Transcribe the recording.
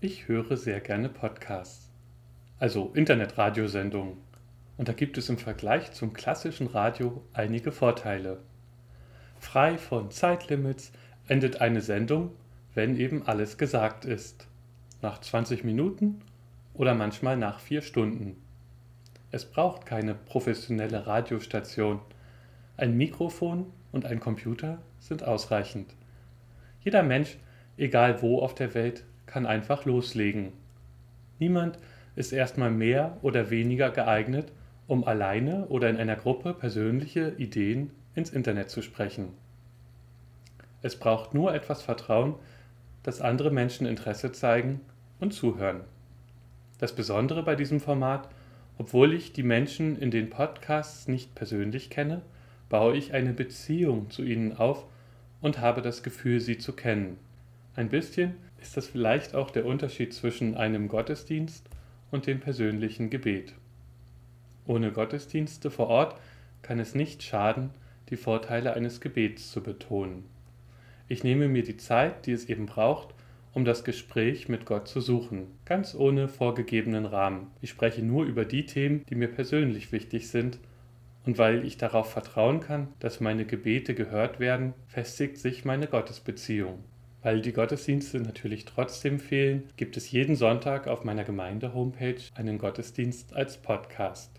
Ich höre sehr gerne Podcasts, also Internetradiosendungen. Und da gibt es im Vergleich zum klassischen Radio einige Vorteile. Frei von Zeitlimits endet eine Sendung, wenn eben alles gesagt ist. Nach 20 Minuten oder manchmal nach vier Stunden. Es braucht keine professionelle Radiostation. Ein Mikrofon und ein Computer sind ausreichend. Jeder Mensch, egal wo auf der Welt, kann einfach loslegen. Niemand ist erstmal mehr oder weniger geeignet, um alleine oder in einer Gruppe persönliche Ideen ins Internet zu sprechen. Es braucht nur etwas Vertrauen, dass andere Menschen Interesse zeigen und zuhören. Das Besondere bei diesem Format, obwohl ich die Menschen in den Podcasts nicht persönlich kenne, baue ich eine Beziehung zu ihnen auf und habe das Gefühl, sie zu kennen. Ein bisschen ist das vielleicht auch der Unterschied zwischen einem Gottesdienst und dem persönlichen Gebet. Ohne Gottesdienste vor Ort kann es nicht schaden, die Vorteile eines Gebets zu betonen. Ich nehme mir die Zeit, die es eben braucht, um das Gespräch mit Gott zu suchen, ganz ohne vorgegebenen Rahmen. Ich spreche nur über die Themen, die mir persönlich wichtig sind, und weil ich darauf vertrauen kann, dass meine Gebete gehört werden, festigt sich meine Gottesbeziehung. Weil die Gottesdienste natürlich trotzdem fehlen, gibt es jeden Sonntag auf meiner Gemeinde-Homepage einen Gottesdienst als Podcast.